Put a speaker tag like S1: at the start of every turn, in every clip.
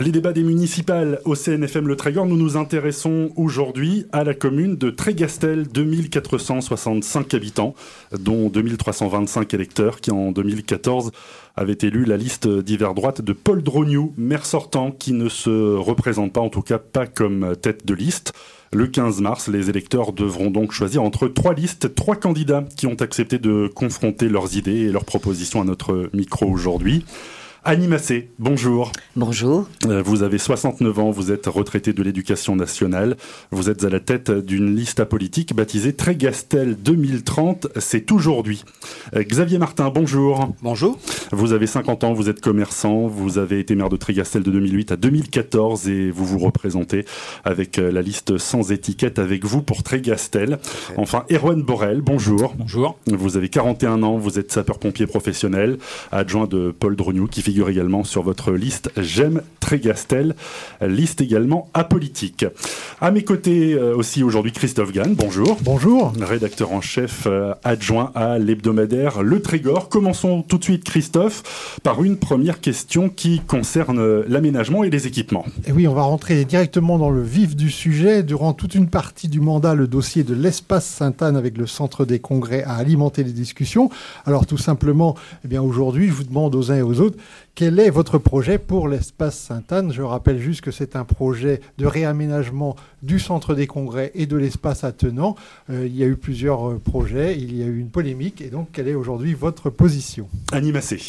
S1: Les débats des municipales au CNFM Le Trégor, nous nous intéressons aujourd'hui à la commune de Trégastel, 2465 habitants, dont 2325 électeurs qui en 2014 avaient élu la liste d'hiver droite de Paul Drognou, maire sortant, qui ne se représente pas, en tout cas pas comme tête de liste. Le 15 mars, les électeurs devront donc choisir entre trois listes, trois candidats qui ont accepté de confronter leurs idées et leurs propositions à notre micro aujourd'hui. Annie Massé, bonjour.
S2: Bonjour.
S1: Euh, vous avez 69 ans, vous êtes retraité de l'éducation nationale. Vous êtes à la tête d'une liste apolitique baptisée Trégastel 2030. C'est aujourd'hui. Euh, Xavier Martin, bonjour.
S3: Bonjour.
S1: Vous avez 50 ans, vous êtes commerçant, vous avez été maire de Trégastel de 2008 à 2014 et vous vous représentez avec euh, la liste sans étiquette avec vous pour Trégastel. Enfin, Erwan Borel, bonjour.
S4: Bonjour.
S1: Vous avez 41 ans, vous êtes sapeur-pompier professionnel, adjoint de Paul Drognou qui figure également sur votre liste J'aime Trégastel, liste également apolitique. À mes côtés euh, aussi aujourd'hui Christophe Gann, bonjour.
S5: Bonjour.
S1: Rédacteur en chef euh, adjoint à l'hebdomadaire Le Trégor. Commençons tout de suite Christophe par une première question qui concerne l'aménagement et les équipements.
S5: Et oui, on va rentrer directement dans le vif du sujet. Durant toute une partie du mandat, le dossier de l'espace Sainte-Anne avec le centre des congrès a alimenté les discussions. Alors tout simplement, eh bien aujourd'hui, je vous demande aux uns et aux autres quel est votre projet pour l'espace Sainte-Anne? Je rappelle juste que c'est un projet de réaménagement du centre des congrès et de l'espace attenant. Euh, il y a eu plusieurs euh, projets, il y a eu une polémique, et donc quelle est aujourd'hui votre position?
S1: Annie Massé.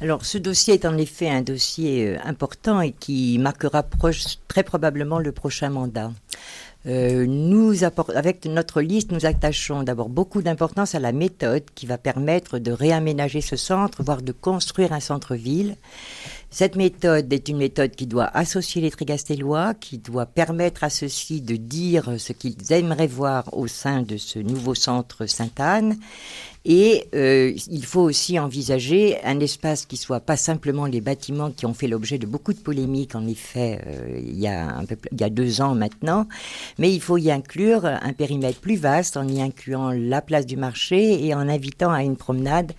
S2: Alors, ce dossier est en effet un dossier euh, important et qui marquera proche, très probablement le prochain mandat. Euh, nous avec notre liste, nous attachons d'abord beaucoup d'importance à la méthode qui va permettre de réaménager ce centre, voire de construire un centre-ville. Cette méthode est une méthode qui doit associer les Trigastellois, qui doit permettre à ceux-ci de dire ce qu'ils aimeraient voir au sein de ce nouveau centre Sainte-Anne. Et euh, il faut aussi envisager un espace qui soit pas simplement les bâtiments qui ont fait l'objet de beaucoup de polémiques, en effet, euh, il y a deux ans maintenant, mais il faut y inclure un périmètre plus vaste en y incluant la place du marché et en invitant à une promenade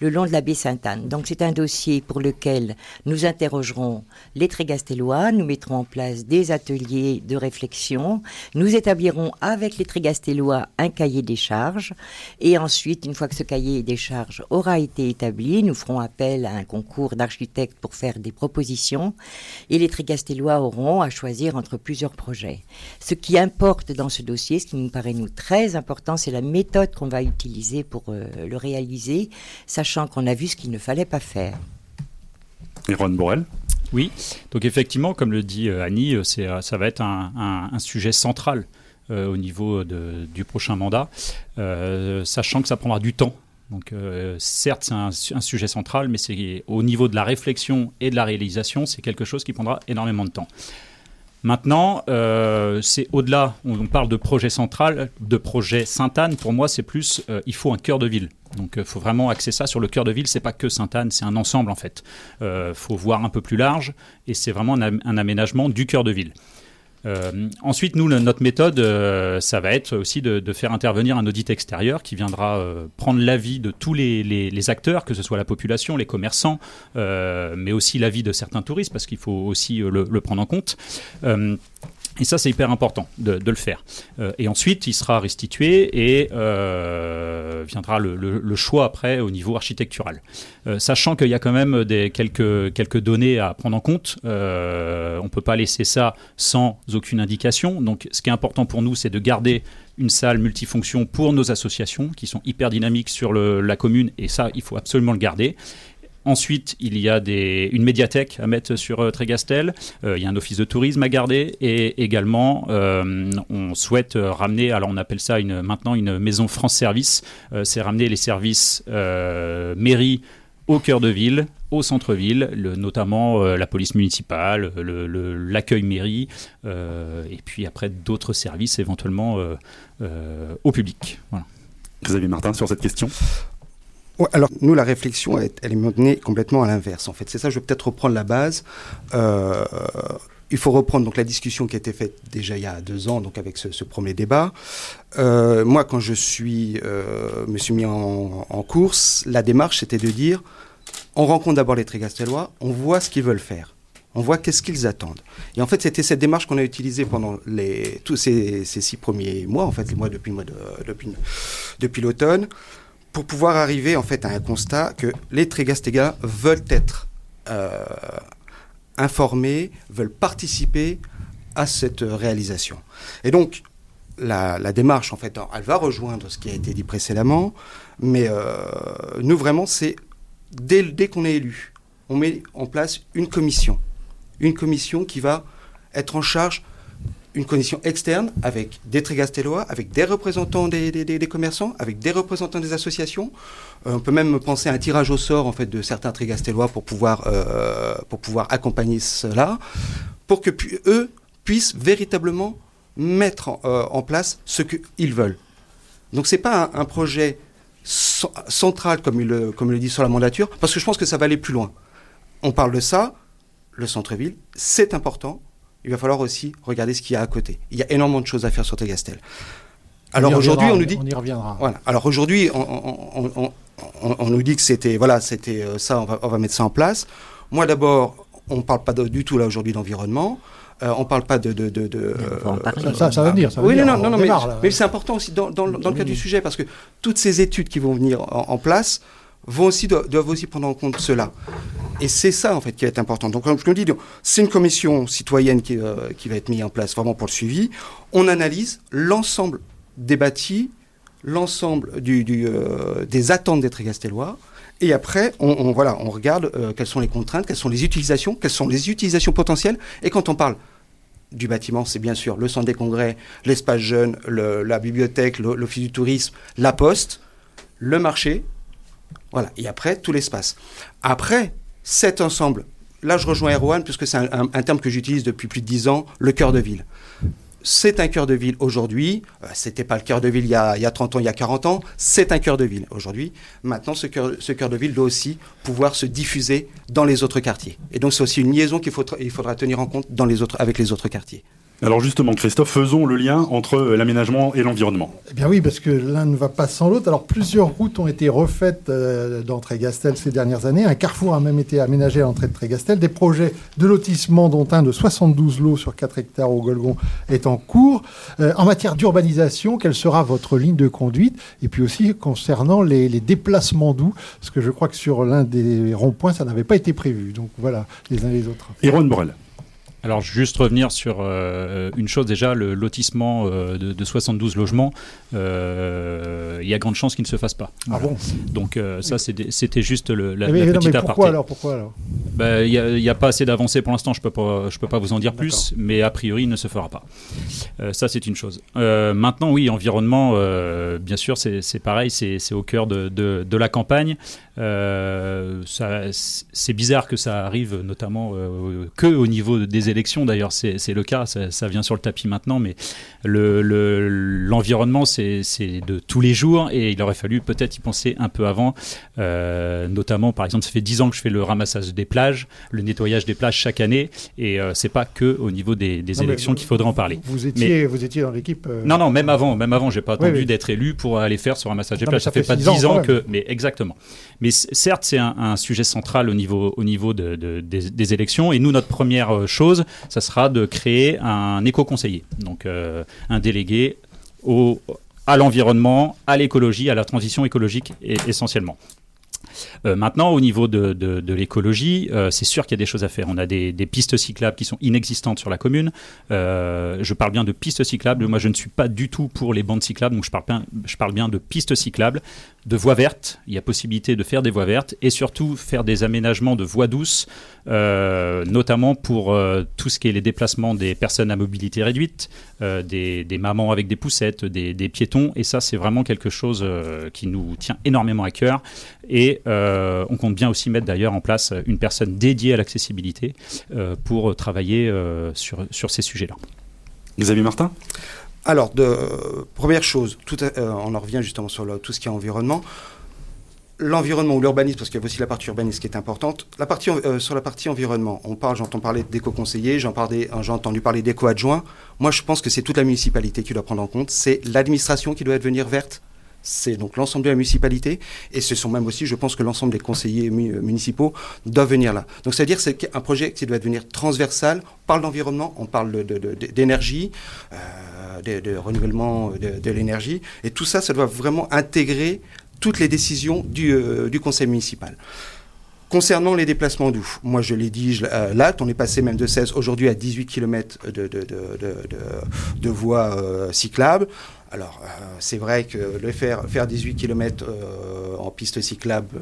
S2: le long de la baie Sainte-Anne. Donc c'est un dossier pour lequel nous interrogerons les Trégastellois, nous mettrons en place des ateliers de réflexion, nous établirons avec les Trégastellois un cahier des charges et ensuite, une fois que ce cahier des charges aura été établi, nous ferons appel à un concours d'architectes pour faire des propositions et les Trégastellois auront à choisir entre plusieurs projets. Ce qui importe dans ce dossier, ce qui nous paraît nous très important, c'est la méthode qu'on va utiliser pour euh, le réaliser, sachant qu'on a vu ce qu'il ne fallait pas faire.
S1: Ron Borel
S4: Oui, donc effectivement, comme le dit euh, Annie, euh, c'est, euh, ça va être un, sujet central au niveau du prochain mandat, sachant que ça prendra du temps. Donc certes, c'est un, un, sujet central, mais c'est au niveau de la réflexion et de la réalisation, c'est quelque chose qui prendra énormément de temps. Maintenant, euh, c'est au-delà, on, parle de projet central, de projet Sainte-Anne. Pour moi, c'est plus, euh, il faut un cœur de ville. Donc, il euh, faut vraiment axer ça sur le cœur de ville. C'est pas que Sainte-Anne, c'est un ensemble en fait. Il faut voir un peu plus large, et c'est vraiment un, aménagement du cœur de ville. Euh, ensuite, nous, notre méthode, euh, ça va être aussi de, faire intervenir un audit extérieur qui viendra euh, prendre l'avis de tous les, acteurs, que ce soit la population, les commerçants, mais aussi l'avis de certains touristes, parce qu'il faut aussi le, prendre en compte. Et ça, c'est hyper important de, le faire. Euh, et ensuite, il sera restitué et euh, viendra le, choix après au niveau architectural. Euh, sachant qu'il y a quand même des, quelques, quelques données à prendre en compte, on ne peut pas laisser ça sans aucune indication. Donc, ce qui est important pour nous, c'est de garder une salle multifonction pour nos associations qui sont hyper dynamiques sur la commune et ça, il faut absolument le garder. Ensuite, il y a une médiathèque à mettre sur euh, Trégastel. Euh, il y a un office de tourisme à garder. Et également, euh, on souhaite ramener, alors on appelle ça maintenant une maison France Service. C'est ramener les services mairie au cœur de ville, au centre-ville, notamment la police municipale, l'accueil mairie, et puis après d'autres services éventuellement au public.
S1: Xavier Martin, sur cette question
S3: alors nous, la réflexion, elle, est menée complètement à l'inverse. En fait, c'est ça. Je vais peut-être reprendre la base. Euh, il faut reprendre donc la discussion qui a été faite déjà il y a deux ans, donc avec ce, premier débat. Euh, moi, quand je suis euh, me suis mis en, course, la démarche c'était de dire on rencontre d'abord les Trégastellois, on voit ce qu'ils veulent faire. On voit qu'est-ce qu'ils attendent. Et en fait, c'était cette démarche qu'on a utilisée pendant les, tous ces, six premiers mois, en fait, les mois depuis, depuis, depuis l'automne, pour pouvoir arriver en fait à un constat que les Trégastégas veulent être euh, informés, veulent participer à cette réalisation. Et donc, la, démarche, en fait, elle va rejoindre ce qui a été dit précédemment, mais euh, nous, vraiment, c'est dès, dès qu'on est élu, on met en place une commission. Une commission qui va être en charge, une commission externe avec des Trégastellois, avec des représentants des, des, commerçants, avec des représentants des associations. Euh, on peut même penser à un tirage au sort en fait, de certains Trégastellois pour pouvoir, euh, pour pouvoir accompagner cela, pour que eux puissent véritablement mettre en, euh, place ce qu'ils veulent. Donc ce n'est pas un, projet central, comme il, comme il le dit sur la mandature, parce que je pense que ça va aller plus loin. On parle de ça, le centre-ville, c'est important. Il va falloir aussi regarder ce qu'il y a à côté. Il y a énormément de choses à faire sur Tegastel. Alors aujourd'hui, on nous dit.
S5: On y reviendra.
S3: Voilà. Alors aujourd'hui, on, nous dit que c'était voilà, c'était euh, ça. On va, on va mettre ça en place. Moi d'abord, on ne parle pas du tout là aujourd'hui d'environnement. Euh, on ne parle pas de. de, de,
S5: euh, ça, ça, va venir. Ça va
S3: oui, non, non, non, mais, mais c'est important aussi dans, dans, dans le cas du sujet parce que toutes ces études qui vont venir en, place vont aussi, doivent aussi prendre en compte cela. Et c'est ça, en fait, qui est important. Donc, comme je le dis, c'est une commission citoyenne qui, euh, qui, va être mise en place vraiment pour le suivi. On analyse l'ensemble des bâtis, l'ensemble du des attentes des Trégastellois. Et après, on, voilà, on regarde euh, quelles sont les contraintes, quelles sont les utilisations, quelles sont les utilisations potentielles. Et quand on parle du bâtiment, c'est bien sûr le centre des congrès, l'espace jeune, la bibliothèque, l'office du tourisme, la poste, le marché. Voilà. Et après, tout l'espace. Après, cet ensemble, là je rejoins Erwan, puisque c'est un, terme que j'utilise depuis plus de dix ans, le cœur de ville c'est un cœur de ville aujourd'hui. Ce euh, C'était pas le cœur de ville il y, a, il y, a, 30 ans, il y a 40 ans. C'est un cœur de ville aujourd'hui. Maintenant, ce cœur, ce cœur de ville doit aussi pouvoir se diffuser dans les autres quartiers. Et donc, c'est aussi une liaison qu'il faudra, il faudra tenir en compte dans les autres, avec les autres quartiers.
S1: Alors justement, Christophe, faisons le lien entre l'aménagement et l'environnement.
S5: Eh bien oui, parce que l'un ne va pas sans l'autre. Alors plusieurs routes ont été refaites euh, dans Trégastel ces dernières années. Un carrefour a même été aménagé à l'entrée de Trégastel. Des projets de lotissement, dont un de 72 lots sur 4 hectares au Golgon, est en cours. Euh, en matière d'urbanisation, quelle sera votre ligne de conduite? Et puis aussi concernant les, déplacements doux, parce que je crois que sur l'un des ronds-points, ça n'avait pas été prévu. Donc voilà, les uns les autres.
S1: Aaron Borel.
S4: Alors, juste revenir sur euh, une chose déjà, le lotissement euh, de, 72 logements, euh, il y a grande chance qu'il ne se fasse pas.
S5: Ah bon?
S4: Donc ça, c'était juste le, la,
S5: mais,
S4: petite
S5: mais pourquoi alors Pourquoi alors?
S4: Ben, Il n'y a, pas assez d'avancées pour l'instant, je ne peux, pas, peux pas vous en dire plus, mais a priori, il ne se fera pas. ça, c'est une chose. maintenant, oui, environnement, bien sûr, c'est pareil, c'est au cœur de, de la campagne. c'est bizarre que ça arrive notamment que au niveau des élections, d'ailleurs, c'est le cas, ça, vient sur le tapis maintenant, mais l'environnement, le, c'est de tous les jours et il aurait fallu peut-être y penser un peu avant. Euh, notamment, par exemple, ça fait 10 ans que je fais le ramassage des plages, le nettoyage des plages chaque année, et euh, c'est pas que au niveau des, élections qu'il faudrait en parler.
S5: Vous étiez, vous étiez dans l'équipe euh,
S4: Non, non, même avant, même avant, j'ai pas attendu d'être élu pour aller faire ce ramassage des plages. Ça, fait, pas 10 ans, que, mais exactement. Mais certes, c'est un, sujet central au niveau, au niveau de, des, élections, et nous, notre première chose ça sera de créer un éco-conseiller, donc euh, un délégué à l'environnement, à l'écologie, à la transition écologique essentiellement. Euh, maintenant, au niveau de, l'écologie, euh, c'est sûr qu'il y a des choses à faire. On a des, pistes cyclables qui sont inexistantes sur la commune. Euh, je parle bien de pistes cyclables. Moi, je ne suis pas du tout pour les bandes cyclables, donc je parle bien, de pistes cyclables, de voies vertes. Il y a possibilité de faire des voies vertes et surtout faire des aménagements de voies douces, notamment pour tout ce qui est les déplacements des personnes à mobilité réduite, des, mamans avec des poussettes, des piétons. Et ça, c'est vraiment quelque chose qui nous tient énormément à cœur. Et euh, on compte bien aussi mettre d'ailleurs en place une personne dédiée à l'accessibilité euh, pour travailler euh, sur, sur ces sujets-là.
S1: Xavier Martin?
S3: Alors, de, première chose, tout, on en revient justement sur tout ce qui est environnement l'environnement ou l'urbanisme, parce qu'il y a aussi la partie urbanisme qui est importante. La partie, sur la partie environnement, on parle, j'entends parler d'éco-conseillers, j'ai entendu parler d'éco-adjoints. Moi, je pense que c'est toute la municipalité qui doit prendre en compte. C'est l'administration qui doit devenir verte, c'est donc l'ensemble de la municipalité, et ce sont même aussi, je pense que l'ensemble des conseillers municipaux doivent venir là. Donc c'est-à-dire c'est un projet qui doit devenir transversal. On parle d'environnement, on parle d'énergie, de, de, renouvellement de, l'énergie, et tout ça, ça doit vraiment intégrer toutes les décisions du, conseil municipal. Concernant les déplacements moi je l'ai dit, euh, là, on est passé même de 16 aujourd'hui à 18 km de, voies euh, cyclables. Alors, euh, c'est vrai que le faire, faire 18 km en piste cyclable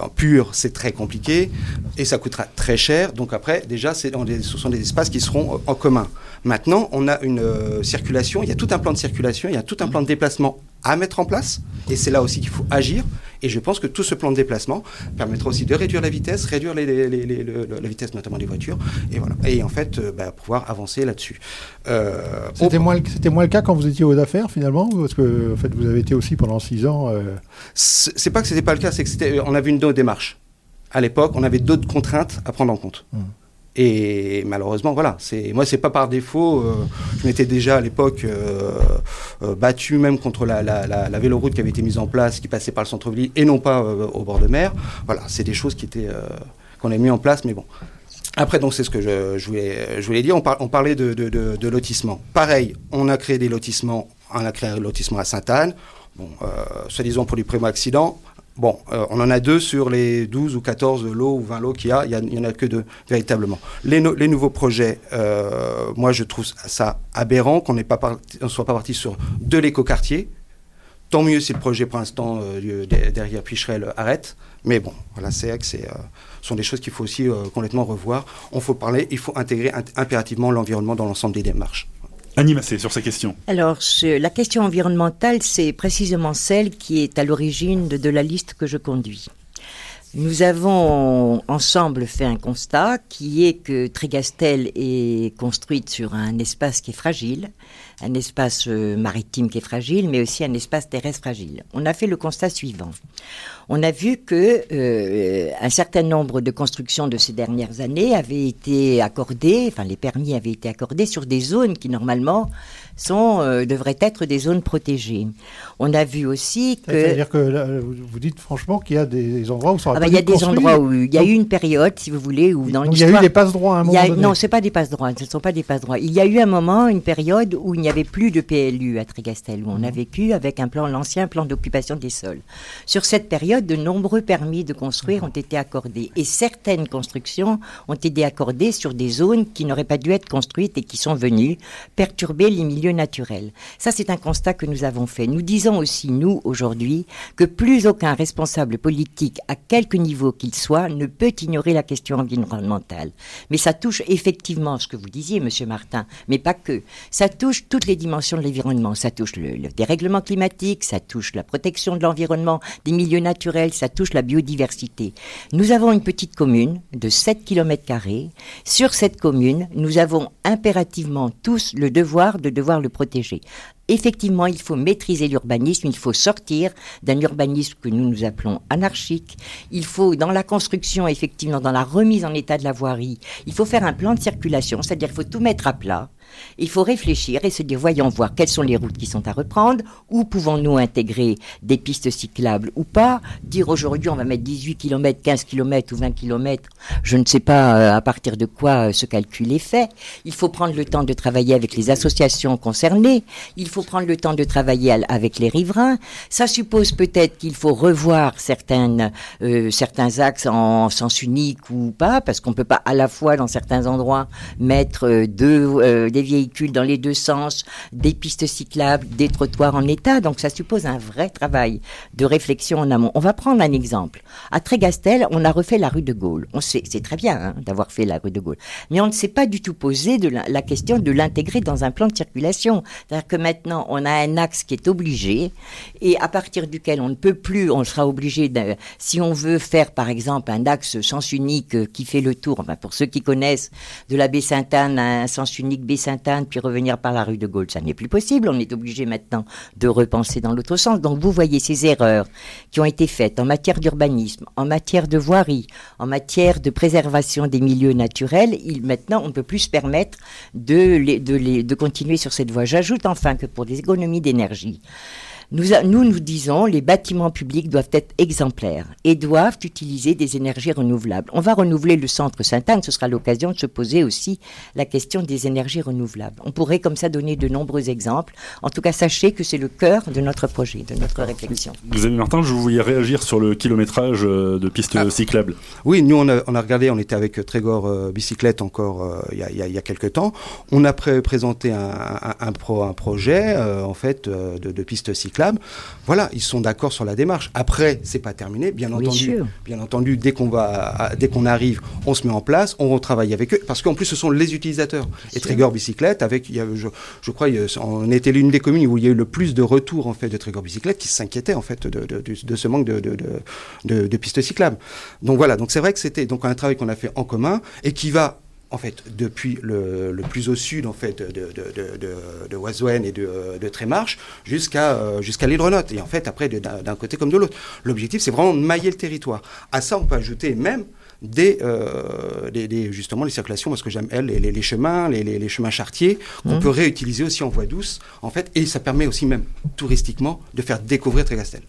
S3: en pure, c'est très compliqué et ça coûtera très cher. Donc après, déjà, ce sont des espaces qui seront en commun. Maintenant, on a une circulation, il y a tout un plan de circulation, il y a tout un plan de déplacement à mettre en place. Et c'est là aussi qu'il faut agir. Et je pense que tout ce plan de déplacement permettra aussi de réduire la vitesse, réduire les, la vitesse notamment des voitures, et voilà. Et en fait, euh, bah, pouvoir avancer là-dessus.
S5: Euh, c'était moins, moins, le cas quand vous étiez aux affaires finalement, parce que en fait, vous avez été aussi pendant six ans. Euh...
S3: C'est pas que c'était pas le cas, c'est que c'était, on avait une autre démarche. À l'époque, on avait d'autres contraintes à prendre en compte. Hum. Et malheureusement, voilà, c'est moi, c'est pas par défaut. Euh, je m'étais déjà à l'époque euh, euh, battu même contre la, la, la, véloroute qui avait été mise en place, qui passait par le centre-ville et non pas au bord de mer. Voilà, c'est des choses qui étaient qu'on a mis en place, mais bon. Après, donc, c'est ce que je, je, voulais, je voulais dire. On, on parlait de, de, lotissement. Pareil, on a créé des lotissements. On a créé un lotissement à Sainte-Anne. Bon, soi-disant pour du primo-accident. Bon, euh, on en a deux sur les 12 ou 14 lots ou 20 lots qu'il y a. Il n'y en a que deux, véritablement. Les, nouveaux projets, euh, moi, je trouve ça aberrant qu'on ne soit pas parti sur de l'écoquartier. Tant mieux si le projet, pour l'instant, euh, derrière Picherel arrête. Mais bon, voilà, c'est vrai que ce sont des choses qu'il faut aussi complètement revoir. On faut parler, il faut intégrer impérativement l'environnement dans l'ensemble des démarches.
S1: Annie sur ces questions.
S2: Alors, la question environnementale, c'est précisément celle qui est à l'origine de, la liste que je conduis. Nous avons ensemble fait un constat qui est que Trégastel est construite sur un espace qui est fragile, un espace euh, maritime qui est fragile, mais aussi un espace terrestre fragile. On a fait le constat suivant. On a vu que euh, un certain nombre de constructions de ces dernières années avaient été accordées, enfin les permis avaient été accordés sur des zones qui normalement sont, euh, devraient être des zones protégées. On a vu aussi que...
S5: C'est-à-dire que vous dites franchement qu'il y a des endroits où ça
S2: ah bah, Il y a des endroits où il y a eu une période, si vous voulez, où dans
S5: l'histoire... Il y a eu des passe-droits à un moment donné.
S2: Non, ce pas des passe-droits, ce ne sont pas des passe-droits. Il y a eu un moment, une période où il n'y avait plus de PLU à Trégastel, où on a mhm. vécu avec un plan, l'ancien plan d'occupation des sols. Sur cette période, de nombreux permis de construire mhm. ont été accordés. Et certaines constructions ont été accordées sur des zones qui n'auraient pas dû être construites et qui sont venues perturber les milieux naturel. Ça, c'est un constat que nous avons fait. Nous disons aussi, nous, aujourd'hui, que plus aucun responsable politique, à quelque niveau qu'il soit, ne peut ignorer la question environnementale. Mais ça touche effectivement ce que vous disiez, Monsieur Martin, mais pas que. Ça touche toutes les dimensions de l'environnement. Ça touche le, dérèglement climatique, ça touche la protection de l'environnement, des milieux naturels, ça touche la biodiversité. Nous avons une petite commune de 7 km. Sur cette commune, nous avons impérativement tous le devoir de devoir le protéger. Effectivement, il faut maîtriser l'urbanisme, il faut sortir d'un urbanisme que nous nous appelons anarchique. Il faut, dans la construction, effectivement, dans la remise en état de la voirie, il faut faire un plan de circulation, c'est-à-dire qu'il faut tout mettre à plat. Il faut réfléchir et se dire, voyons voir quelles sont les routes qui sont à reprendre, où pouvons-nous intégrer des pistes cyclables ou pas, dire aujourd'hui on va mettre 18 km, 15 km ou 20 km, je ne sais pas euh, à partir de quoi euh, ce calcul est fait. Il faut prendre le temps de travailler avec les associations concernées, faut prendre le temps de travailler avec les riverains. Ça suppose peut-être qu'il faut revoir certaines, euh, certains axes en sens unique ou pas, parce qu'on peut pas à la fois dans certains endroits mettre deux, des véhicules dans les deux sens, des pistes cyclables, des trottoirs en état. Donc ça suppose un vrai travail de réflexion en amont. On va prendre un exemple. À Trégastel, on a refait la rue de Gaulle. On sait, c'est très bien hein, d'avoir fait la rue de Gaulle, mais on ne s'est pas du tout posé de la, question de l'intégrer dans un plan de circulation. C'est-à-dire que maintenant, on a un axe qui est obligé et à partir duquel on ne peut plus, on sera obligé, si on veut faire par exemple un axe sens unique euh, qui fait le tour, enfin, pour ceux qui connaissent de la baie Sainte-Anne, un sens unique baie Sainte puis revenir par la rue de Gaulle. Ça n'est plus possible. On est obligé maintenant de repenser dans l'autre sens. Donc vous voyez ces erreurs qui ont été faites en matière d'urbanisme, en matière de voirie, en matière de préservation des milieux naturels. Il, maintenant, on ne peut plus se permettre de, de, de continuer sur cette voie. J'ajoute enfin que pour des économies d'énergie, Nous, nous nous disons les bâtiments publics doivent être exemplaires et doivent utiliser des énergies renouvelables. On va renouveler le centre Sainte-Anne, ce sera l'occasion de se poser aussi la question des énergies renouvelables. On pourrait comme ça donner de nombreux exemples. En tout cas, sachez que c'est le cœur de notre projet, de notre réflexion.
S1: Xavier Martin, je voulais réagir sur le kilométrage euh, de pistes ah. cyclables.
S3: Oui, nous on a, on a, regardé, on était avec Trégor euh, Bicyclette encore euh, il y, a, y, a, quelques temps. On a présenté un, un, un, pro, un projet en fait de, de pistes cyclables. Voilà, ils sont d'accord sur la démarche. Après, c'est pas terminé, bien entendu. Bien entendu, dès qu'on va, dès qu'on arrive, on se met en place, on retravaille avec eux, parce qu'en plus, ce sont les utilisateurs. Et Trégor Bicyclette, avec, il y a, je, je, crois, on était l'une des communes où il y a eu le plus de retours en fait de Trégor Bicyclette qui s'inquiétaient en fait de, de, de, ce manque de, de, pistes cyclables. Donc voilà, donc c'est vrai que c'était donc un travail qu'on a fait en commun et qui va en fait, depuis le, le, plus au sud, en fait, de, de, de, de Oisouen et de, de Trémarche jusqu'à euh, jusqu'à l'île Renotte. Et en fait, après, d'un côté comme de l'autre. L'objectif, c'est vraiment de mailler le territoire. À ça, on peut ajouter même des, euh, des, des, justement les circulations, parce que j'aime elle, les, les, chemins, les, les, chemins chartiers, qu'on mmh. peut réutiliser aussi en voie douce, en fait, et ça permet aussi même touristiquement de faire découvrir Trégastel.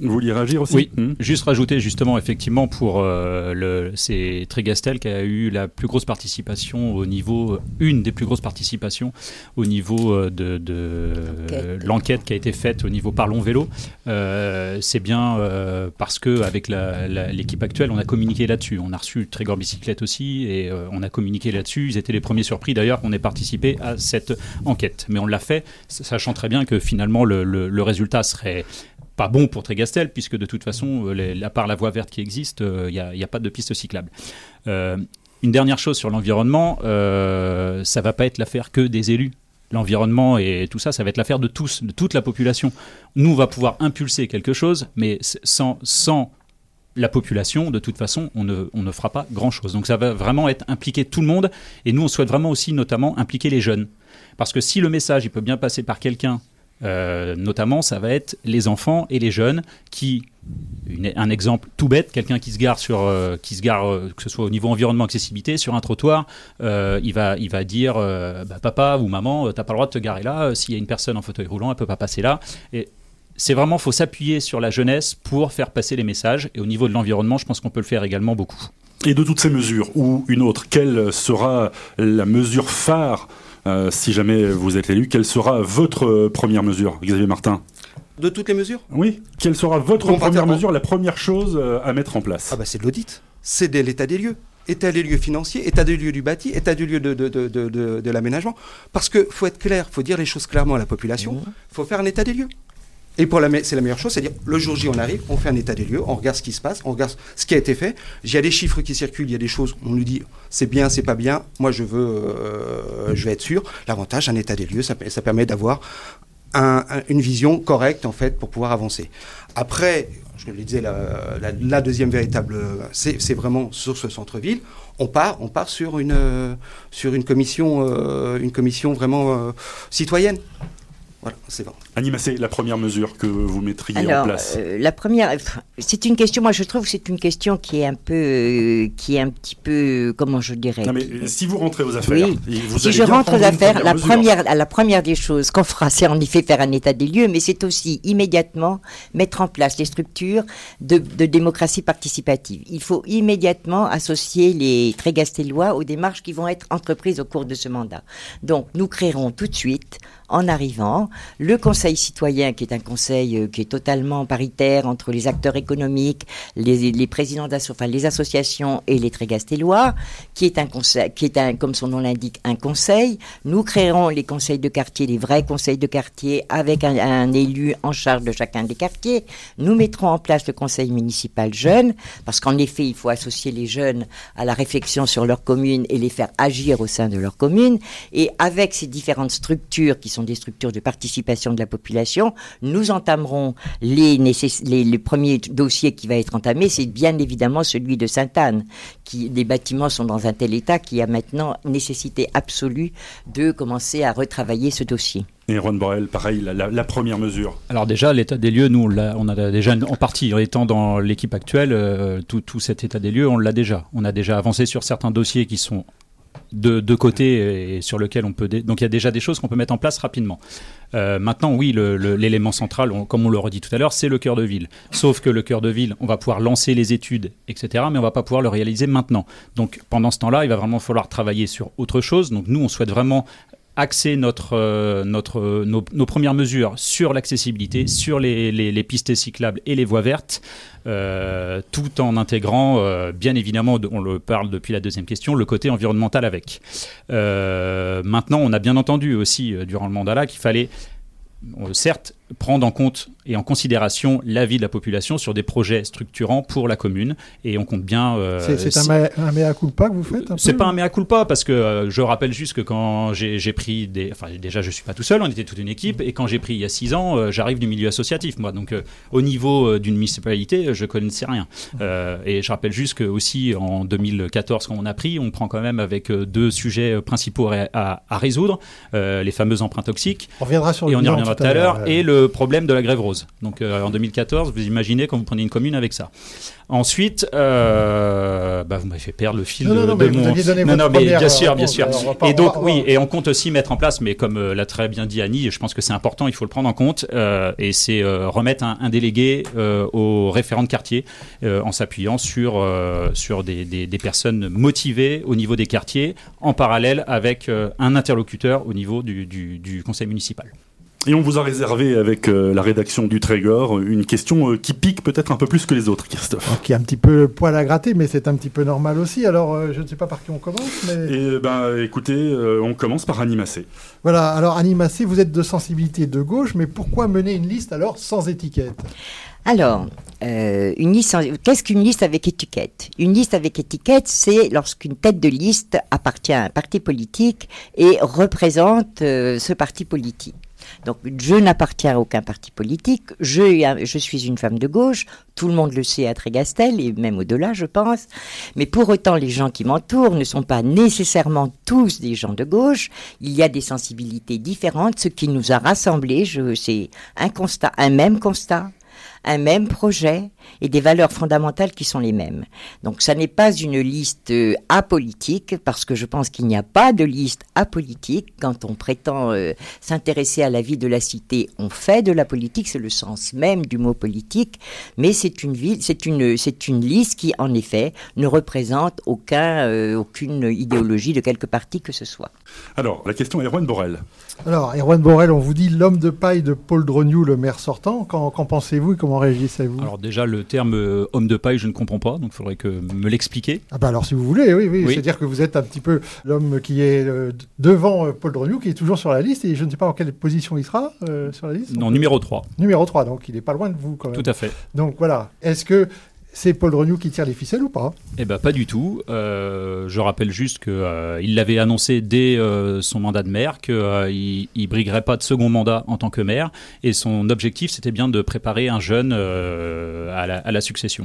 S1: Vous vouliez réagir aussi
S4: Oui, hmm. juste rajouter justement effectivement pour euh, le, c'est Trégastel qui a eu la plus grosse participation au niveau, une des plus grosses participations au niveau euh, de, de l'enquête qui a été faite au niveau Parlons Vélo. Euh, c'est bien euh, parce que avec l'équipe actuelle, on a communiqué là-dessus. On a reçu Trégor Bicyclette aussi et euh, on a communiqué là-dessus. Ils étaient les premiers surpris d'ailleurs qu'on ait participé à cette enquête. Mais on l'a fait, sachant très bien que finalement le, le, le résultat serait pas bon pour Trégastel, puisque de toute façon, euh, à part la voie verte qui existe, il euh, n'y a, pas de piste cyclable. Euh, une dernière chose sur l'environnement, euh, ça va pas être l'affaire que des élus. L'environnement et tout ça, ça va être l'affaire de tous, de toute la population. Nous, on va pouvoir impulser quelque chose, mais sans, sans la population, de toute façon, on ne, on ne fera pas grand-chose. Donc ça va vraiment être impliquer tout le monde. Et nous, on souhaite vraiment aussi, notamment, impliquer les jeunes. Parce que si le message, il peut bien passer par quelqu'un euh, notamment, ça va être les enfants et les jeunes qui, un exemple tout bête, quelqu'un qui se gare sur, euh, qui se euh, que ce soit au niveau environnement, accessibilité, sur un trottoir, il va, il va dire, bah, papa ou maman, t'as pas le droit de te garer là. S'il y a une personne en fauteuil roulant, elle peut pas passer là. Et c'est vraiment, faut s'appuyer sur la jeunesse pour faire passer les messages. Et au niveau de l'environnement, je pense qu'on peut le faire également beaucoup.
S1: Et de toutes ces mesures, ou une autre, quelle sera la mesure phare si jamais vous êtes élu, quelle sera votre euh, première mesure, Xavier Martin?
S3: De toutes les mesures?
S1: Oui. Quelle sera votre première mesure, la première chose euh, à mettre en place?
S3: Ah bah c'est de l'audit. C'est de l'état des lieux. État des lieux financiers, état des lieux du bâti, état des lieux de, de, de, de l'aménagement. Parce que faut être clair, faut dire les choses clairement à la population. Il mmh. faut faire un état des lieux. Et pour la, c'est la meilleure chose, c'est-à-dire le jour J, on arrive, on fait un état des lieux, on regarde ce qui se passe, on regarde ce qui a été fait. Il y a des chiffres qui circulent, il y a des choses, on nous dit c'est bien, c'est pas bien. Moi, je veux, euh, je vais être sûr. L'avantage, un état des lieux, ça, permet d'avoir un, une vision correcte en fait pour pouvoir avancer. Après, je le disais, la deuxième véritable, c'est vraiment sur ce centre-ville. On part, on part sur une sur une commission, euh, une commission vraiment euh, citoyenne. Voilà, c'est bon.
S1: Animacé, la première mesure que vous mettriez en place
S2: euh, La première, c'est une question, moi je trouve que c'est une question qui est un peu, euh, qui est un petit peu, comment je dirais
S1: Non mais si vous rentrez aux affaires, vous
S2: si je rentre aux affaires, la première, la première des choses qu'on fera, c'est en effet faire un état des lieux, mais c'est aussi immédiatement mettre en place les structures de, de démocratie participative. Il faut immédiatement associer les Trégastellois aux démarches qui vont être entreprises au cours de ce mandat. Donc nous créerons tout de suite, en arrivant, le Conseil citoyen, qui est un conseil euh, qui est totalement paritaire entre les acteurs économiques, les, présidents enfin, les associations et les Trégastellois, qui est un conseil, qui est un, comme son nom l'indique, un conseil. Nous créerons les conseils de quartier, les vrais conseils de quartier, avec un, élu en charge de chacun des quartiers. Nous mettrons en place le conseil municipal jeune, parce qu'en effet, il faut associer les jeunes à la réflexion sur leur commune et les faire agir au sein de leur commune. Et avec ces différentes structures qui sont des structures de participation de la population. Nous entamerons les, les, les premiers dossiers qui va être entamé, c'est bien évidemment celui de Sainte-Anne, qui les bâtiments sont dans un tel état qu'il y a maintenant nécessité absolue de commencer à retravailler ce dossier.
S1: Et Ron Borel, pareil, la, la, la, première mesure.
S4: Alors déjà, l'état des lieux, nous, on a, on a déjà en partie, en étant dans l'équipe actuelle, euh, tout, tout cet état des lieux, on l'a déjà. On a déjà avancé sur certains dossiers qui sont de, de côté et sur lequel on peut. Donc il y a déjà des choses qu'on peut mettre en place rapidement. Euh, maintenant, oui, l'élément central, comme on le redit tout à l'heure, c'est le cœur de ville. Sauf que le cœur de ville, on va pouvoir lancer les études, etc., mais on va pas pouvoir le réaliser maintenant. Donc pendant ce temps-là, il va vraiment falloir travailler sur autre chose. Donc nous, on souhaite vraiment axer notre, euh, notre, euh, nos, premières mesures sur l'accessibilité, sur les, les, pistes cyclables et les voies vertes, euh, tout en intégrant, bien évidemment, on le parle depuis la deuxième question, le côté environnemental avec. maintenant, on a bien entendu aussi durant le mandat là qu'il fallait certes prendre en compte et en considération l'avis de la population sur des projets structurants pour la commune. Et on compte bien.
S5: Euh, c'est un, mea culpa que vous faites
S4: C'est pas un mea culpa parce que euh, je rappelle juste que quand j'ai pris des. Enfin, déjà, je suis pas tout seul, on était toute une équipe. Et quand j'ai pris il y a six ans, euh, j'arrive du milieu associatif, moi. Donc, au niveau d'une municipalité, je connaissais rien. et je rappelle juste que aussi en 2014, quand on a pris, on prend quand même avec deux sujets principaux à, à, résoudre les fameux emprunts toxiques.
S5: On reviendra sur
S4: Et on y reviendra tout à l'heure. Et le problème de la grève rose. Donc euh, en 2014, vous imaginez quand vous prenez une commune avec ça. Ensuite, euh, bah, vous m'avez fait perdre le fil
S5: de,
S4: non,
S5: mais mon.
S4: non, non, mais bien sûr, bien sûr. et donc oui, et on compte aussi mettre en place, mais comme euh, l'a très bien dit Annie, je pense que c'est important, il faut le prendre en compte, et c'est remettre un, délégué au référent de quartier en s'appuyant sur sur des, des, personnes motivées au niveau des quartiers, en parallèle avec un interlocuteur au niveau du, du, du conseil municipal.
S1: Et on vous a réservé avec euh, la rédaction du Trégor une question euh, qui pique peut-être un peu plus que les autres, Christophe.
S5: Qui a un petit peu le poil à gratter, mais c'est un petit peu normal aussi. Alors, euh, je ne sais pas par qui on commence, mais...
S1: Et ben, écoutez, on commence par Animacé.
S5: Voilà, alors Animacé, vous êtes de sensibilité de gauche, mais pourquoi mener une liste alors sans étiquette?
S2: Alors, une liste, qu'est-ce qu'une liste avec étiquette? Une liste avec étiquette, c'est lorsqu'une tête de liste appartient à un parti politique et représente ce parti politique. Donc je n'appartiens à aucun parti politique, je, je, suis une femme de gauche, tout le monde le sait à Trégastel et même au-delà je pense, mais pour autant les gens qui m'entourent ne sont pas nécessairement tous des gens de gauche, il y a des sensibilités différentes, ce qui nous a rassemblés, c'est un constat, un même constat, un même projet et des valeurs fondamentales qui sont les mêmes. Donc ça n'est pas une liste euh, apolitique, parce que je pense qu'il n'y a pas de liste apolitique. Quand on prétend euh, s'intéresser à la vie de la cité, on fait de la politique, c'est le sens même du mot politique, mais c'est une, liste qui, en effet, ne représente euh, aucune idéologie de quelque parti que ce soit.
S1: Alors, la question est Erwan Borel.
S5: Alors, Erwan Borel, on vous dit l'homme de paille de Paul Drognou, le maire sortant. Qu'en, pensez-vous et comment réagissez-vous?
S4: Alors déjà, le terme euh, homme de paille, je ne comprends pas, donc il faudrait que me l'expliquiez.
S5: Ah bah alors si vous voulez, oui, oui. C'est-à-dire que vous êtes un petit peu l'homme qui est euh, devant euh, Paul Drognou, qui est toujours sur la liste, et je ne sais pas en quelle position il sera sur la liste.
S4: Non, numéro 3.
S5: Numéro 3, donc il n'est pas loin de vous quand même.
S4: Tout à fait.
S5: Donc voilà. Est-ce que c'est Paul Renou qui tire les ficelles ou pas?
S4: Eh ben pas du tout. Euh, je rappelle juste qu'il euh, l'avait annoncé dès euh, son mandat de maire qu'il ne briguerait pas de second mandat en tant que maire et son objectif c'était bien de préparer un jeune à la, succession.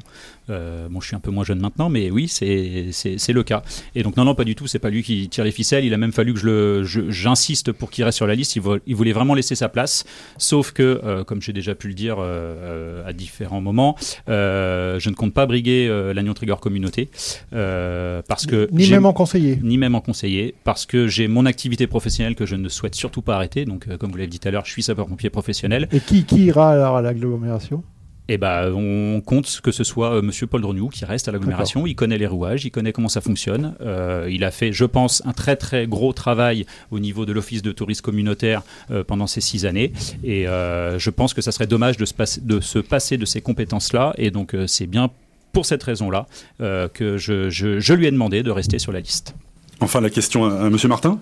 S4: bon, je suis un peu moins jeune maintenant, mais oui, c'est le cas. Et donc non, non, pas du tout. C'est pas lui qui tire les ficelles. Il a même fallu que j'insiste pour qu'il reste sur la liste. Il, il, voulait vraiment laisser sa place. Sauf que, comme j'ai déjà pu le dire à différents moments, je ne compte pas briguer euh, l'Agnon Trigger Communauté. Euh, parce que
S5: ni même en conseiller.
S4: Ni même en conseiller. Parce que j'ai mon activité professionnelle que je ne souhaite surtout pas arrêter. Donc, euh, comme vous l'avez dit tout à l'heure, je suis sapeur-pompier professionnel.
S5: Et qui, qui ira alors à l'agglomération?
S4: Eh ben, on compte que ce soit euh, Monsieur Paul Drognou qui reste à l'agglomération. Il connaît les rouages, il connaît comment ça fonctionne. Euh, il a fait, je pense, un très très gros travail au niveau de l'office de tourisme communautaire euh, pendant ces six années. Et je pense que ça serait dommage de se, passer de, se passer de ces compétences-là. Et donc, c'est bien pour cette raison-là que je, je, lui ai demandé de rester sur la liste.
S1: Enfin, la question à, Monsieur Martin.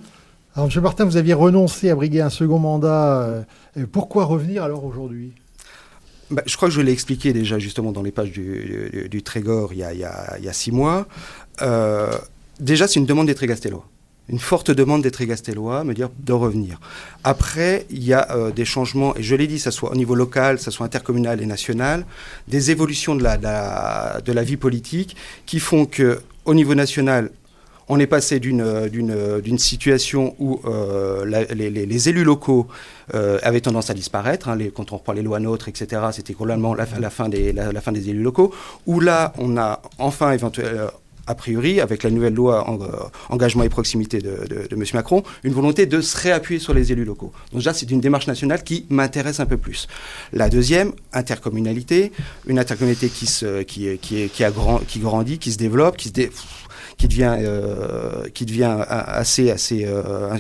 S5: Alors, Monsieur Martin, vous aviez renoncé à briguer un second mandat. pourquoi revenir alors aujourd'hui?
S3: Bah, je crois que je l'ai expliqué déjà justement dans les pages du, Trégor il y, a, six mois. Euh, déjà, c'est une demande des Trégastellois. Une forte demande des Trégastellois, me dire de revenir. Après, il y a euh, des changements, et je l'ai dit, ça soit au niveau local, ça soit intercommunal et national, des évolutions de la, de la, de la vie politique qui font que au niveau national, on est passé d'une situation où euh, les, élus locaux euh, avaient tendance à disparaître. Hein, quand on reprend les lois NOTRe, etc., c'était complètement la, fin des, élus locaux. Où là, on a enfin a priori, avec la nouvelle loi en, engagement et proximité de, M. Macron, une volonté de se réappuyer sur les élus locaux. Donc déjà, c'est une démarche nationale qui m'intéresse un peu plus. La deuxième, intercommunalité, une intercommunalité qui grandit, qui se développe, qui, se dé, qui devient, euh, qui devient assez, assez, euh,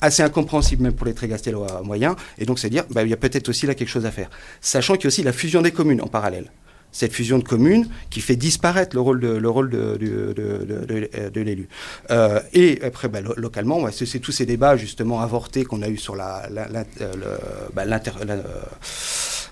S3: assez incompréhensible même pour les Trégastellois moyens. Et donc, c'est dire, bah, il y a peut-être aussi là quelque chose à faire. Sachant qu'il y a aussi la fusion des communes en parallèle cette fusion de communes qui fait disparaître le rôle de, le rôle de, de, l'élu. Euh, et après, bah, lo localement, c'est tous ces débats justement avortés qu'on a eu sur la,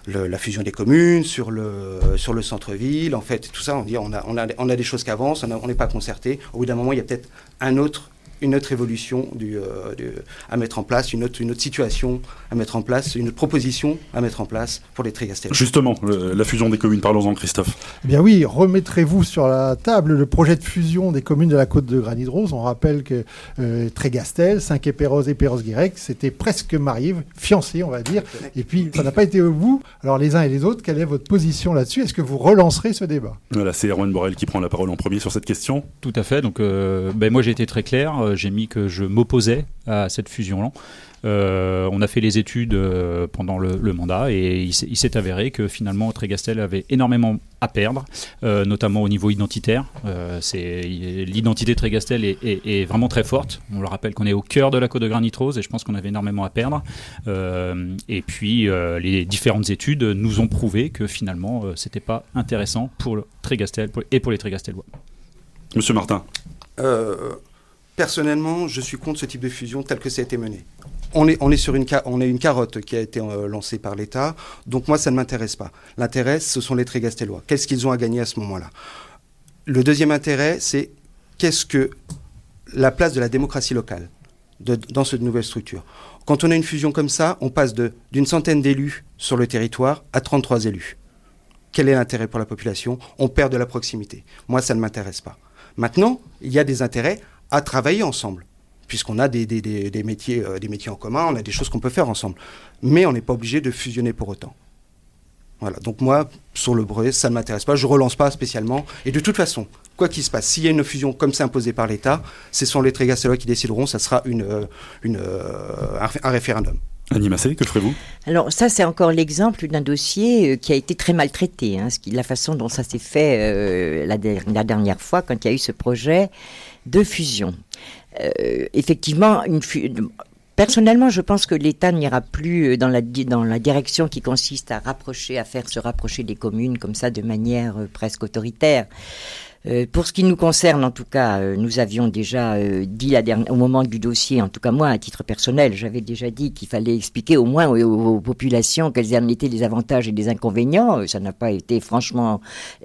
S3: la, fusion des communes, sur le, sur le centre-ville, en fait, tout ça, on dit on a, on a, on a des choses qui avancent, on n'est pas concerté. Au bout d'un moment, il y a peut-être un autre une autre évolution du, euh, du, à mettre en place, une autre, une autre situation à mettre en place, une autre proposition à mettre en place pour les Trégastel.
S1: Justement, le, la fusion des communes, parlons-en Christophe.
S5: Eh bien oui, remettrez-vous sur la table le projet de fusion des communes de la côte de Granit-Rose. On rappelle que euh, Trégastel, Saint-Quay-Perros et Perros-Guirec, c'était presque mariés, fiancés on va dire, et puis ça n'a pas été au bout. Alors les uns et les autres, quelle est votre position là-dessus? Est-ce que vous relancerez ce débat?
S1: Voilà, c'est Erwan Borel qui prend la parole en premier sur cette question.
S4: Tout à fait, donc euh, ben, moi j'ai été très clair j'ai mis que je m'opposais à cette fusion-là. Euh, on a fait les études euh, pendant le, le, mandat et il s'est avéré que finalement Trégastel avait énormément à perdre, euh, notamment au niveau identitaire. Euh, L'identité Trégastel est, est, est, vraiment très forte. On le rappelle qu'on est au cœur de la côte de Granit Rose et je pense qu'on avait énormément à perdre. Euh, et puis les différentes études nous ont prouvé que finalement c'était pas intéressant pour le Trégastel et pour les Trégastelois.
S1: Monsieur Martin.
S3: Personnellement, je suis contre ce type de fusion tel que ça a été mené. On est, sur une, carotte qui a été euh, lancée par l'État, donc moi ça ne m'intéresse pas. L'intérêt, ce sont les Trégastellois. Qu'est-ce qu'ils ont à gagner à ce moment-là? Le deuxième intérêt, c'est qu'est-ce que la place de la démocratie locale dans cette nouvelle structure? Quand on a une fusion comme ça, on passe d'une centaine d'élus sur le territoire à 33 élus. Quel est l'intérêt pour la population? On perd de la proximité. Moi, ça ne m'intéresse pas. Maintenant, il y a des intérêts à travailler ensemble, puisqu'on a euh, des métiers en commun, on a des choses qu'on peut faire ensemble. Mais on n'est pas obligé de fusionner pour autant. Voilà, donc moi, sur le brevet, ça ne m'intéresse pas, je ne relance pas spécialement. Et de toute façon, quoi qu'il se passe, s'il y a une fusion comme c'est imposé par l'État, ce sont les Trégastellois qui décideront, ça sera une, euh, euh, un référendum.
S1: Annie Massé, que ferez-vous?
S2: Alors ça, c'est encore l'exemple d'un dossier euh, qui a été très maltraité. Hein, la façon dont ça s'est fait euh, la, dernière fois, quand il y a eu ce projet de fusion. Euh, effectivement, Personnellement, je pense que l'État n'ira plus dans la, dans la direction qui consiste à rapprocher, à faire se rapprocher des communes comme ça de manière presque autoritaire. Euh, pour ce qui nous concerne, en tout cas, euh, nous avions déjà euh, dit la dernière, au moment du dossier, en tout cas moi, à titre personnel, j'avais déjà dit qu'il fallait expliquer au moins aux, aux, populations quels en étaient les avantages et les inconvénients. Ça n'a pas été franchement,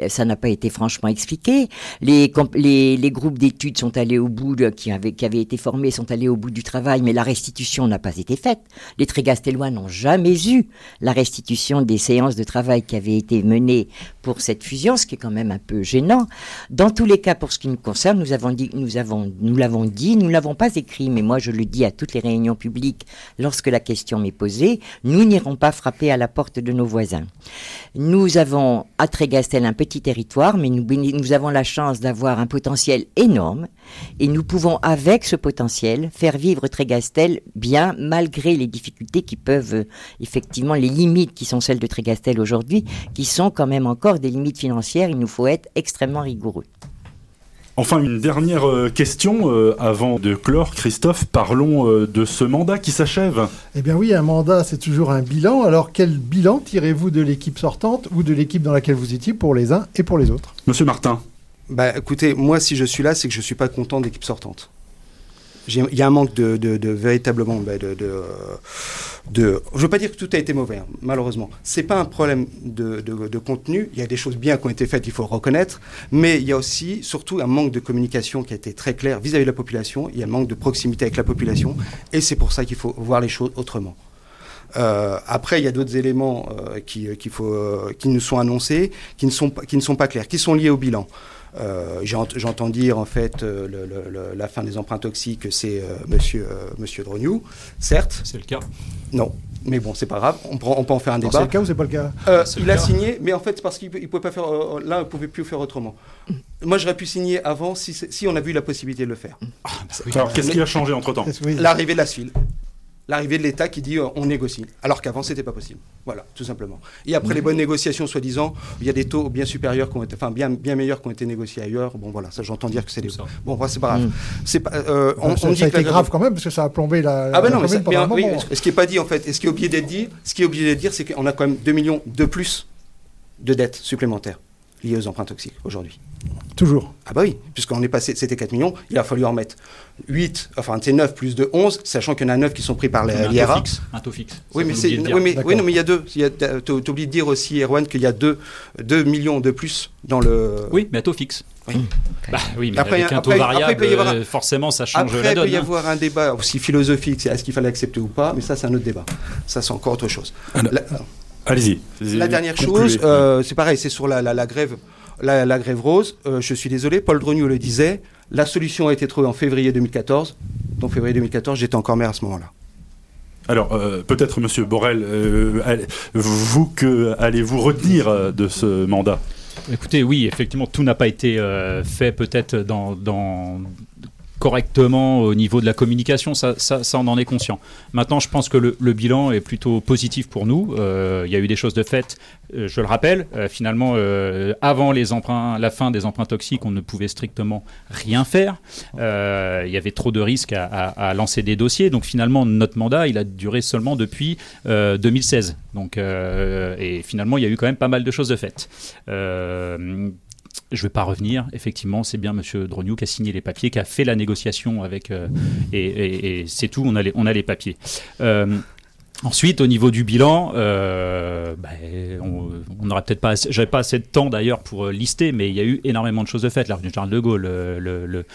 S2: ça n'a pas été franchement expliqué. Les, les, les groupes d'études sont allés au bout, de, qui, avaient, qui avaient été formés, sont allés au bout du travail, mais la restitution n'a pas été faite. Les Trégastellois n'ont jamais eu la restitution des séances de travail qui avaient été menées pour cette fusion, ce qui est quand même un peu gênant. Dans tous les cas, pour ce qui nous concerne, nous avons dit, nous avons, nous l'avons dit, nous l'avons pas écrit, mais moi je le dis à toutes les réunions publiques lorsque la question m'est posée, nous n'irons pas frapper à la porte de nos voisins. Nous avons à Trégastel un petit territoire, mais nous, nous avons la chance d'avoir un potentiel énorme et nous pouvons avec ce potentiel faire vivre Trégastel bien malgré les difficultés qui peuvent effectivement les limites qui sont celles de Trégastel aujourd'hui, qui sont quand même encore des limites financières. Il nous faut être extrêmement rigoureux.
S1: Enfin, une dernière question euh, avant de clore. Christophe, parlons euh, de ce mandat qui s'achève.
S5: Eh bien oui, un mandat, c'est toujours un bilan. Alors quel bilan tirez-vous de l'équipe sortante ou de l'équipe dans laquelle vous étiez pour les uns et pour les autres?
S1: Monsieur Martin.
S3: Bah écoutez, moi si je suis là, c'est que je ne suis pas content de l'équipe sortante. Il y a un manque de, véritablement bah, de, de, Je veux pas dire que tout a été mauvais, hein, malheureusement. C'est pas un problème de, contenu. Il y a des choses bien qui ont été faites, il faut le reconnaître. Mais il y a aussi, surtout, un manque de communication qui a été très clair vis-à-vis -vis de la population. Il y a un manque de proximité avec la population. Et c'est pour ça qu'il faut voir les choses autrement. Euh, après, il y a d'autres éléments euh, qui, qu'il faut, euh, qui nous sont annoncés, qui ne sont, qui ne sont pas clairs, qui sont liés au bilan. Euh, J'entends dire en fait euh, le, le, la fin des emprunts toxiques, c'est euh, Monsieur Monsieur Drognou, certes.
S4: C'est le cas.
S3: Non, Mais bon, c'est pas grave, on, peut- on peut en faire un
S5: C'est
S3: débat.
S5: le cas ou c'est pas le cas?
S3: Euh,
S4: C'est le
S3: il a
S4: cas.
S3: signé, mais en fait, c'est parce qu'il ne pouvait pas faire. euh, là, il pouvait plus faire autrement. Moi, j'aurais pu signer avant si, c'est- si on avait eu la possibilité de le faire.
S1: Alors, qu'est-ce qui a changé entre-temps?
S5: Est-ce- oui?
S3: L'arrivée de la SFIL. L'arrivée de l'État qui dit euh, on négocie. Alors qu'avant, c'était pas possible. Voilà, tout simplement. Et après les bonnes négociations, soi-disant, il y a des taux bien supérieurs, qui ont été, enfin bien, bien meilleurs qui ont été négociés ailleurs. Bon, voilà, ça j'entends dire que c'est des. Bon, voilà, c'est pas grave.
S2: Mm.
S3: C'est pas, euh, on,
S5: ça,
S3: on
S5: ça
S3: dit
S5: a
S3: la
S5: été grave quand même parce que ça a plombé la,
S3: Ah ben
S5: la
S3: non, mais, ça-
S5: commune pendant
S3: mais,
S5: un
S3: oui,
S5: moment.
S3: ce qui n'est pas dit en fait, et ce qui est oublié d'être dit, ce qui est oublié d'être dit, c'est qu'on a quand même 2 millions de plus de dettes supplémentaires liées aux emprunts toxiques aujourd'hui.
S5: Toujours.
S3: Ah bah oui, puisqu'on est passé, c'était 4 millions, il a fallu en mettre 8, enfin c'est 9 plus de 11, sachant qu'il y en a 9 qui sont pris par
S4: Un
S3: la-
S4: taux
S3: l'IRA.
S4: fixe. Un taux fixe.
S3: Oui, mais c'est, oui, mais, oui, non, mais il y a deux. Oublié de dire aussi, Erwan, qu'il y a 2 deux, millions de plus dans le.
S4: Oui, mais à taux fixe.
S3: Oui.
S4: Bah oui, mais
S3: Après,
S4: avec un taux
S3: après- après, il
S4: variable,
S3: peut y avoir un-
S4: euh, forcément, ça change
S3: Après,
S4: la
S3: il peut y
S4: hein.
S3: avoir un débat aussi philosophique, c'est est-ce qu'il fallait accepter ou pas, mais ça, c'est un autre débat. Ça, c'est encore autre chose.
S1: Alors,
S3: La-
S1: Allez-y.
S3: La dernière chose, euh, c'est pareil, c'est sur la, la- la grève, la, la grève rose. Euh, je suis désolé, Paul Drognou le disait. La solution a été trouvée en février 2014. Donc février 2014, j'étais encore maire à ce moment-là.
S1: Alors, euh, peut-être, Monsieur Borrell, euh, allez- vous, que allez-vous retenir de ce mandat?
S4: Écoutez, oui, effectivement, tout n'a pas été euh, fait peut-être dans, dans- correctement au niveau de la communication, ça, ça, ça, on en est conscient. Maintenant, je pense que le, bilan est plutôt positif pour nous. Euh, il y a eu des choses de fait. Euh, je le rappelle, euh, finalement, avant les emprunts, la fin des emprunts toxiques, on ne pouvait strictement rien faire. Il y avait trop de risques à, à- lancer des dossiers. Donc finalement, notre mandat, il a duré seulement depuis euh, 2016. Donc, et finalement, il y a eu quand même pas mal de choses de faites. Je ne vais pas revenir. Effectivement, c'est bien M. Drognou qui a signé les papiers, qui a fait la négociation avec. euh, et c'est tout, on a les, on a les papiers. Euh, Ensuite, au niveau du bilan, euh, bah, on n'aurait peut-être pas, j'avais pas assez de temps d'ailleurs pour euh, lister, mais il y a eu énormément de choses de faites. L'avenue Charles de Gaulle, le- le-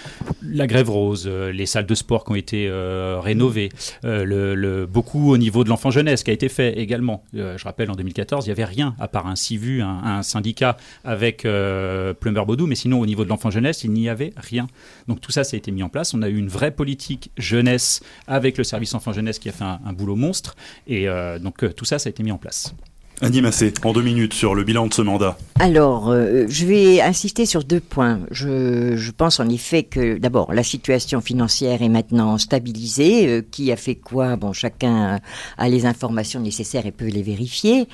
S4: la grève rose, euh, les salles de sport qui ont été euh, rénovées, euh, beaucoup au niveau de l'enfant jeunesse qui a été fait également. Euh, je rappelle, en 2014, il n'y avait rien à part un CIVU, un, un syndicat avec Plumber Baudou, mais sinon au niveau de l'enfant jeunesse, il n'y avait rien. Donc tout ça, ça a été mis en place. On a eu une vraie politique jeunesse avec le service enfant jeunesse qui a fait un boulot monstre. Et euh, donc euh, tout ça, ça a été mis en place.
S1: Annie Massé, en deux minutes sur le bilan de ce mandat.
S2: Alors, euh, je vais insister sur deux points. Je, pense en effet que, d'abord, la situation financière est maintenant stabilisée. Euh, qui a fait quoi? Bon, chacun a les informations nécessaires et peut les vérifier.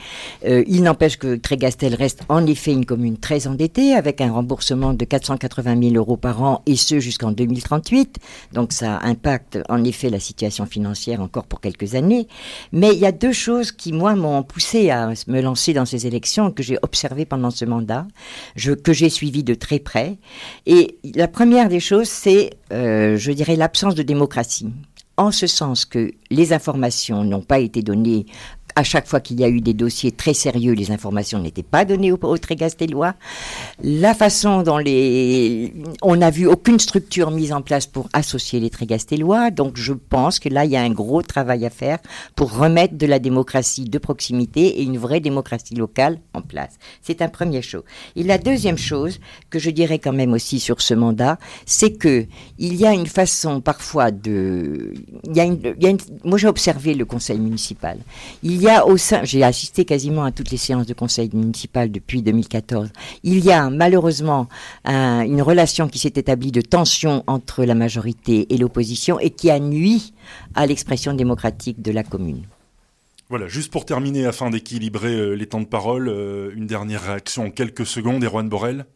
S2: Euh, il n'empêche que Trégastel reste en effet une commune très endettée, avec un remboursement de 480 000 euros par an, et ce jusqu'en 2038. Donc, ça impacte en effet la situation financière encore pour quelques années. Mais il y a deux choses qui, moi, m'ont poussé à me lancer dans ces élections, que j'ai observées pendant ce mandat, que j'ai suivi de très près. Et la première des choses, c'est, euh, je dirais, l'absence de démocratie. En ce sens que les informations n'ont pas été données à chaque fois qu'il y a eu des dossiers très sérieux, les informations n'étaient pas données au, au Trégastellois. La façon dont les, on n'a vu aucune structure mise en place pour associer les Trégastellois. Donc, je pense que là, il y a un gros travail à faire pour remettre de la démocratie de proximité et une vraie démocratie locale en place. C'est un premier chose. Et la deuxième chose que je dirais quand même aussi sur ce mandat, c'est que il y a une façon parfois de, il y a une, il y a une- moi j'ai observé le conseil municipal. Il y a au sein, j'ai assisté quasiment à toutes les séances de conseil municipal depuis 2014. Il y a malheureusement un- une relation qui s'est établie de tension entre la majorité et l'opposition et qui a nui à l'expression démocratique de la commune.
S1: Voilà, juste pour terminer, afin d'équilibrer euh, les temps de parole, euh, une dernière réaction en quelques secondes, Erwan Borrell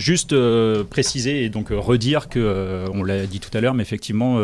S4: Juste euh, préciser et donc euh, redire que, euh, on l'a dit tout à l'heure, mais effectivement,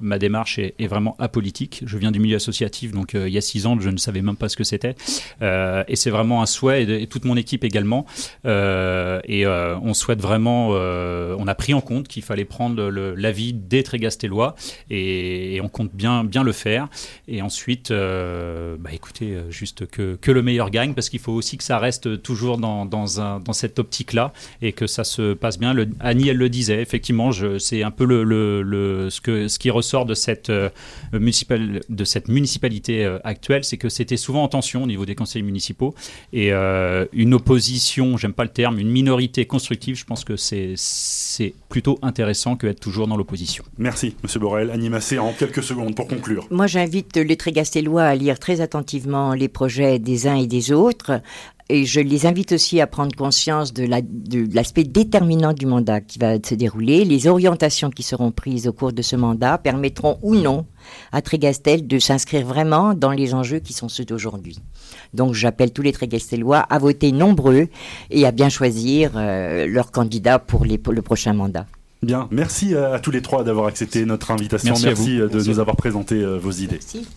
S4: ma démarche est, vraiment apolitique. Je viens du milieu associatif, donc il y a six ans, je ne savais même pas ce que c'était. Et c'est vraiment un souhait, et, toute mon équipe également. Et on souhaite vraiment, on a pris en compte qu'il fallait prendre l'avis des Trégastellois, et, on compte bien, bien le faire. Et ensuite, bah, écoutez, juste que, que le meilleur gagne, parce qu'il faut aussi que ça reste toujours dans, dans cette optique-là, et que ça se passe bien. Le, Annie, elle le disait, effectivement, c'est un peu le, le, ce, que, ce qui ressort de cette, euh, de cette municipalité euh, actuelle, c'est que c'était souvent en tension au niveau des conseils municipaux. Et une opposition, j'aime pas le terme, une minorité constructive, je pense que c'est plutôt intéressant que d'être toujours dans l'opposition.
S1: Merci, Monsieur Borrell. Annie Massé, en quelques secondes pour conclure.
S2: Moi, j'invite les Trégastellois à lire très attentivement les projets des uns et des autres, et je les invite aussi à prendre conscience de l'aspect déterminant du mandat qui va se dérouler. Les orientations qui seront prises au cours de ce mandat permettront ou non à Trégastel de s'inscrire vraiment dans les enjeux qui sont ceux d'aujourd'hui. Donc j'appelle tous les Trégastelois à voter nombreux et à bien choisir euh, leur candidat pour, les, pour le prochain mandat.
S1: Bien, merci à, tous les trois d'avoir accepté notre invitation. Merci, de nous avoir présenté euh, vos idées. Merci.